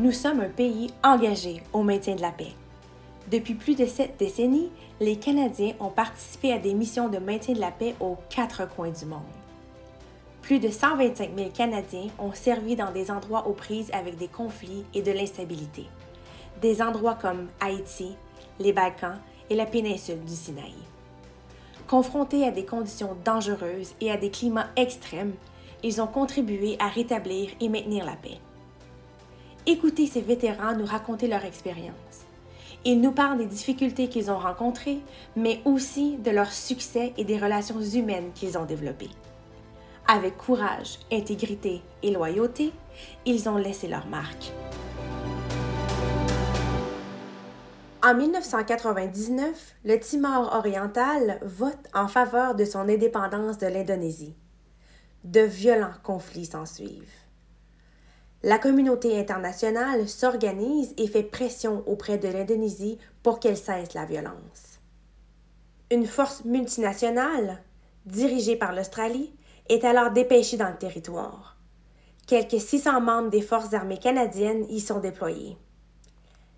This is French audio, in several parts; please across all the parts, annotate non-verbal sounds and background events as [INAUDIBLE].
nous sommes un pays engagé au maintien de la paix. Depuis plus de sept décennies, les Canadiens ont participé à des missions de maintien de la paix aux quatre coins du monde. Plus de 125 000 Canadiens ont servi dans des endroits aux prises avec des conflits et de l'instabilité. Des endroits comme Haïti, les Balkans et la péninsule du Sinaï. Confrontés à des conditions dangereuses et à des climats extrêmes, ils ont contribué à rétablir et maintenir la paix. Écoutez ces vétérans nous raconter leur expérience. Ils nous parlent des difficultés qu'ils ont rencontrées, mais aussi de leurs succès et des relations humaines qu'ils ont développées. Avec courage, intégrité et loyauté, ils ont laissé leur marque. En 1999, le Timor oriental vote en faveur de son indépendance de l'Indonésie. De violents conflits s'ensuivent. La communauté internationale s'organise et fait pression auprès de l'Indonésie pour qu'elle cesse la violence. Une force multinationale, dirigée par l'Australie, est alors dépêchée dans le territoire. Quelques 600 membres des forces armées canadiennes y sont déployés.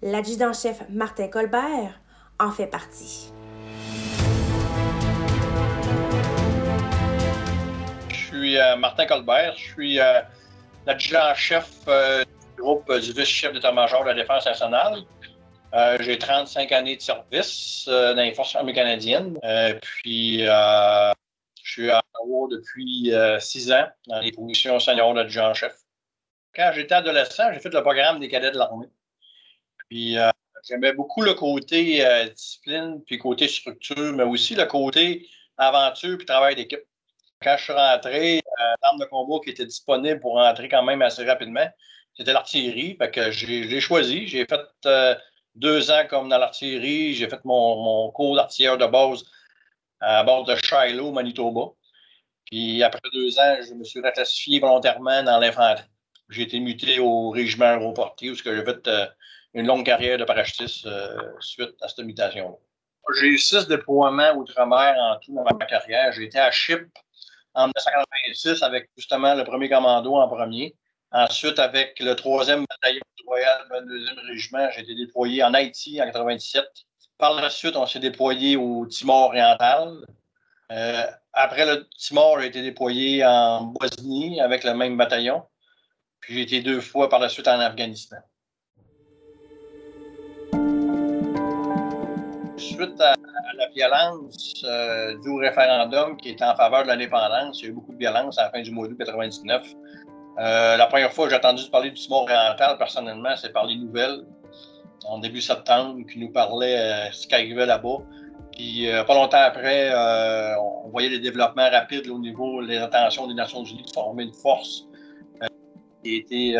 L'adjudant-chef Martin Colbert en fait partie. Je suis euh, Martin Colbert, je suis euh, l'adjudant-chef euh, du groupe du vice-chef d'état-major de la Défense nationale. J'ai 35 années de service dans les forces armées canadiennes. puis, je suis à Ottawa depuis 6 ans dans les positions seniors d'adjudant-chef. Quand j'étais adolescent, j'ai fait le programme des cadets de l'armée. Puis euh, j'aimais beaucoup le côté euh, discipline, puis côté structure, mais aussi le côté aventure puis travail d'équipe. Quand je suis rentré, euh, l'arme de combat qui était disponible pour rentrer quand même assez rapidement, c'était l'artillerie. Fait que j'ai choisi. J'ai fait deux ans comme dans l'artillerie. J'ai fait mon, cours d'artilleur de base à bord de Shiloh, Manitoba. Puis après deux ans, je me suis reclassifié volontairement dans l'infanterie. J'ai été muté au régiment aéroporté où j'ai fait une longue carrière de parachutiste euh, suite à cette mutation-là. J'ai eu six déploiements outre-mer en tout dans ma carrière. J'ai été à Chypre en 1986 avec justement le premier commando en premier. Ensuite, avec le troisième bataillon du Royal 22e Régiment, j'ai été déployé en Haïti en 1997. Par la suite, on s'est déployé au Timor oriental. Euh, après le Timor, j'ai été déployé en Bosnie avec le même bataillon. Puis j'ai été deux fois par la suite en Afghanistan. Suite à, la violence euh, du référendum qui était en faveur de l'indépendance, il y a eu beaucoup de violence à la fin du mois d'août 1999. Euh, la première fois que j'ai entendu parler du Timor oriental, personnellement, c'est par les nouvelles, en début septembre, qui nous parlait euh, ce qui arrivait là-bas. Puis, pas longtemps après, on voyait des développements rapides au niveau des intentions des Nations Unies de former une force qui a été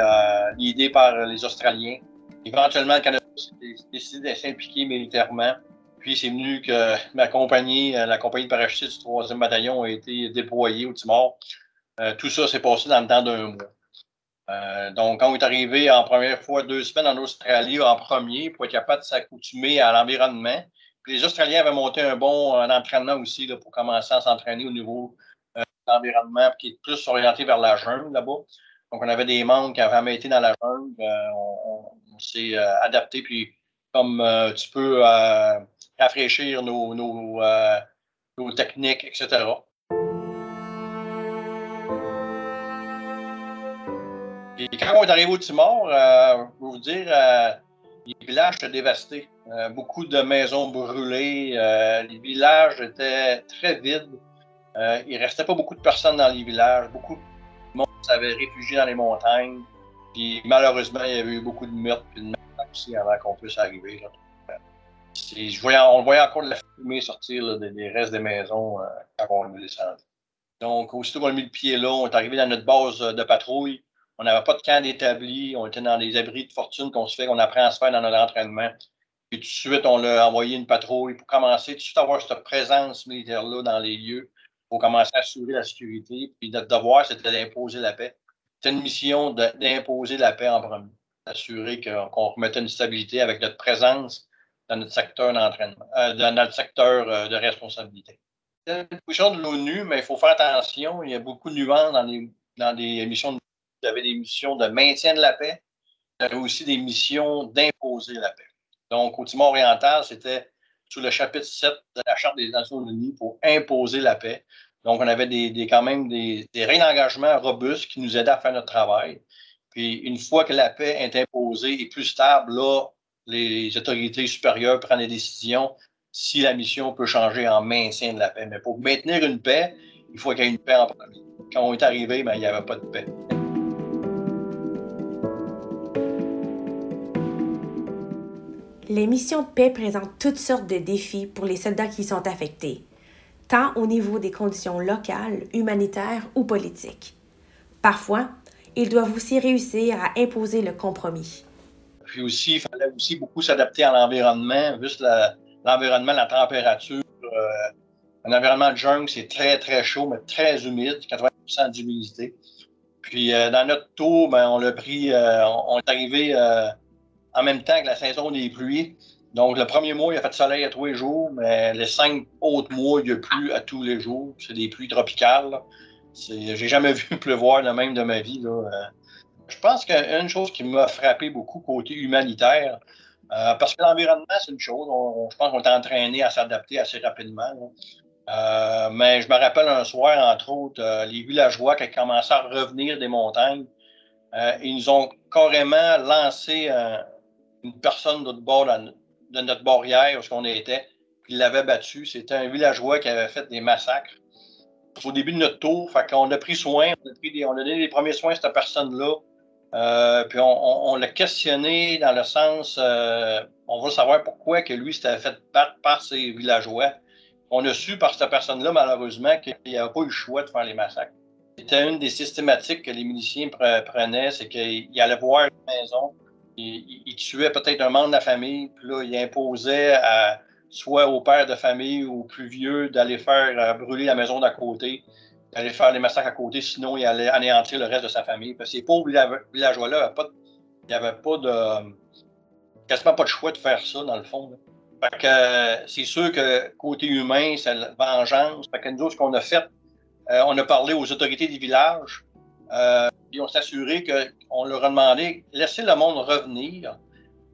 l'idée par les Australiens. Éventuellement, le Canada a décidé de s'impliquer militairement. Puis c'est venu que ma compagnie, euh, la compagnie de parachutistes du 3e bataillon, a été déployée au Timor. Euh, tout ça s'est passé dans le temps d'un mois. Euh, donc, quand on est arrivé en première fois deux semaines en Australie en premier pour être capable de s'accoutumer à l'environnement, les Australiens avaient monté un bon entraînement aussi pour commencer à s'entraîner au niveau de l'environnement qui est plus orienté vers la jungle là-bas. Donc, on avait des membres qui avaient été dans la jungle. on, on s'est adapté. Puis, comme tu peux rafraîchir nos, nos, euh, techniques, etc. Et quand on est arrivé au Timor, euh, je vous dire, euh, les villages étaient dévastés. Euh, beaucoup de maisons brûlées. les villages étaient très vides. il ne restait pas beaucoup de personnes dans les villages. Beaucoup de monde s'avait réfugié dans les montagnes. Puis malheureusement, il y avait eu beaucoup de meurtres et de meurtres aussi avant qu'on puisse arriver. Là on voyait encore de la fumée sortir des, restes des maisons euh, quand on est descendu. Donc, aussitôt qu'on a mis le pied là, on est arrivé dans notre base de patrouille. On n'avait pas de camp établi. On était dans des abris de fortune qu'on se fait, qu'on apprend à se faire dans notre entraînement. Puis tout de suite, on a envoyé une patrouille pour commencer tout de suite avoir cette présence militaire-là dans les lieux pour commencer à assurer la sécurité. Puis notre devoir, c'était d'imposer la paix. C'était une mission d'imposer la paix en premier, d'assurer qu'on remettait une stabilité avec notre présence dans notre secteur d'entraînement, euh, dans notre secteur euh, de responsabilité. C'est une position de l'ONU, mais il faut faire attention. Il y a beaucoup de nuances dans les, dans des missions. De, vous avez des missions de maintien de la paix, avait aussi des missions d'imposer la paix. Donc, au Timor oriental, c'était sous le chapitre 7 de la Charte des Nations Unies pour imposer la paix. Donc, on avait des, quand même des, des règles d'engagement robustes qui nous aidaient à faire notre travail. Puis, une fois que la paix est imposée et plus stable, là, les autorités supérieures prennent des décisions si la mission peut changer en maintien de la paix. Mais pour maintenir une paix, il faut qu'il y ait une paix en premier. Quand on est arrivé, ben, il n'y avait pas de paix. Les missions de paix présentent toutes sortes de défis pour les soldats qui y sont affectés, tant au niveau des conditions locales, humanitaires ou politiques. Parfois, ils doivent aussi réussir à imposer le compromis. Puis aussi, il fallait aussi beaucoup s'adapter à l'environnement, juste l'environnement, la, température. Euh, un environnement de jungle, c'est très, très chaud, mais très humide, 80% d'humidité. Puis euh, dans notre tour, ben, on l'a pris, euh, on est arrivé en même temps que la saison des pluies. Donc, le premier mois, il a fait soleil à tous les jours, mais les cinq autres mois, il a plu à tous les jours. C'est des pluies tropicales. J'ai jamais [LAUGHS] vu pleuvoir de même de ma vie. Là. Je pense qu'une chose qui m'a frappé beaucoup côté humanitaire, euh, parce que l'environnement, c'est une chose. je pense qu'on est entraîné à s'adapter assez rapidement. Euh, mais je me rappelle un soir, entre autres, euh, les villageois qui commencé à revenir des montagnes, ils nous ont carrément lancé une personne de, bord de notre barrière où on était, puis ils l'avaient battu. C'était un villageois qui avait fait des massacres au début de notre tour. Fait a pris soin, on a donné les premiers soins à cette personne-là. Euh, puis on, l'a questionné dans le sens, euh, on veut savoir pourquoi que lui s'était fait battre par ses villageois. On a su par cette personne-là, malheureusement, qu'il n'y avait pas eu le choix de faire les massacres. C'était une des systématiques que les miliciens prenaient, c'est qu'ils allaient voir une maison, ils, il tuaient peut-être un membre de la famille, puis là, ils imposaient soit au père de famille ou au plus vieux d'aller faire euh, brûler la maison d'à côté aller faire les massacres à côté, sinon il allait anéantir le reste de sa famille. Parce que ces pauvres villageois-là, il n'y avait pas de. quasiment pas de choix de faire ça, dans le fond. Fait que euh, c'est sûr que côté humain, c'est la vengeance. Fait que nous ce qu'on a fait, euh, on a parlé aux autorités des villages, euh, et on qu'on leur a demandé laissez le monde revenir,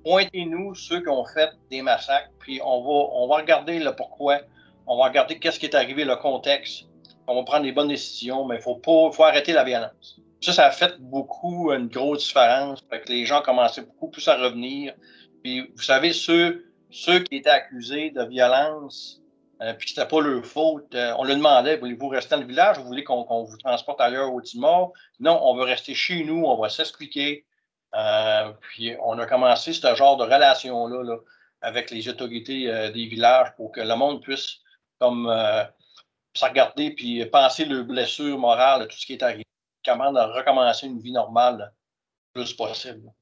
pointez-nous ceux qui ont fait des massacres, puis on va, on va regarder le pourquoi, on va regarder qu'est-ce qui est arrivé, le contexte on va prendre les bonnes décisions, mais il faut, arrêter la violence. Ça, ça a fait beaucoup une grosse différence. Fait que les gens commençaient beaucoup plus à revenir. Puis, vous savez, ceux, qui étaient accusés de violence, euh, puis que c'était pas leur faute, euh, on leur demandait, voulez-vous rester dans le village? Ou voulez qu'on vous transporte ailleurs au Timor? Non, on veut rester chez nous, on va s'expliquer. Euh, puis, on a commencé ce genre de relation-là là, avec les autorités des villages pour que le monde puisse comme se regarder puis penser le blessure morale, tout ce qui est arrivé, comment recommencer une vie normale le plus possible.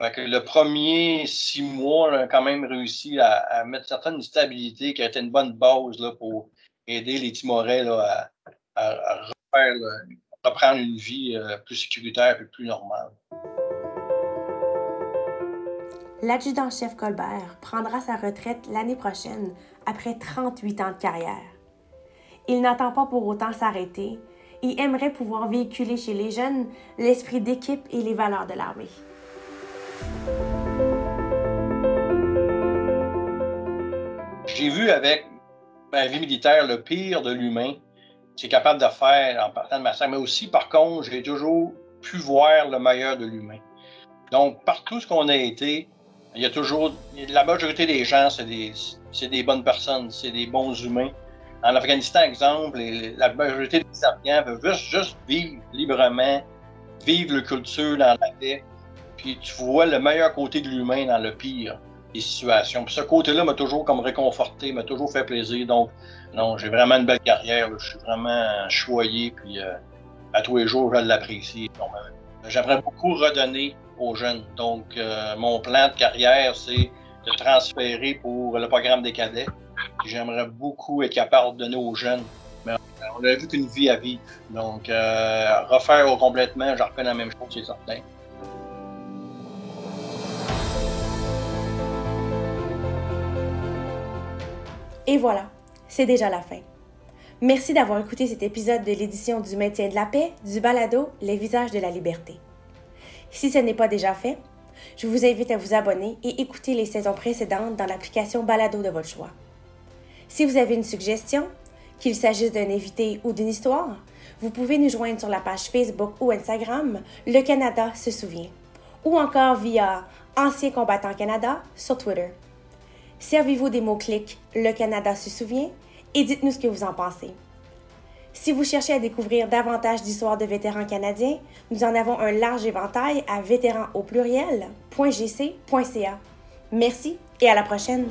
le premier six mois, on a quand même réussi à, mettre certaines stabilités qui a été une bonne base là, pour aider les Timorais à, reprendre une vie euh, plus sécuritaire et plus normale. L'adjudant-chef Colbert prendra sa retraite l'année prochaine après 38 ans de carrière. Il n'attend pas pour autant s'arrêter et aimerait pouvoir véhiculer chez les jeunes l'esprit d'équipe et les valeurs de l'armée. J'ai vu avec ma vie militaire le pire de l'humain c'est capable de faire en partant de ma salle, mais aussi, par contre, j'ai toujours pu voir le meilleur de l'humain. Donc, partout ce qu'on a été, il y a toujours, la majorité des gens, c'est des bonnes personnes, c'est des bons humains. En Afghanistan, exemple, la majorité des Afghans veulent juste, vivre librement, vivre la culture dans la paix. Puis tu vois le meilleur côté de l'humain dans le pire des situations. Puis ce côté-là m'a toujours comme réconforté, m'a toujours fait plaisir. Donc, non, j'ai vraiment une belle carrière. Je suis vraiment choyé. Puis euh, à tous les jours, je l'apprécie. Ben, j'aimerais beaucoup redonner aux jeunes. Donc, euh, mon plan de carrière, c'est de transférer pour le programme des cadets j'aimerais beaucoup être capable de donner aux jeunes. Mais on a vu qu'une vie à vivre. Donc, euh, refaire complètement, j'en refais la même chose, c'est certain. Et voilà, c'est déjà la fin. Merci d'avoir écouté cet épisode de l'édition du maintien de la paix du balado Les visages de la liberté. Si ce n'est pas déjà fait, je vous invite à vous abonner et écouter les saisons précédentes dans l'application Balado de votre choix. Si vous avez une suggestion, qu'il s'agisse d'un invité ou d'une histoire, vous pouvez nous joindre sur la page Facebook ou Instagram Le Canada se souvient ou encore via Ancien combattant Canada sur Twitter. Servez-vous des mots-clics Le Canada se souvient et dites-nous ce que vous en pensez. Si vous cherchez à découvrir davantage d'histoires de vétérans canadiens, nous en avons un large éventail à vétérans au pluriel.gc.ca. Merci et à la prochaine!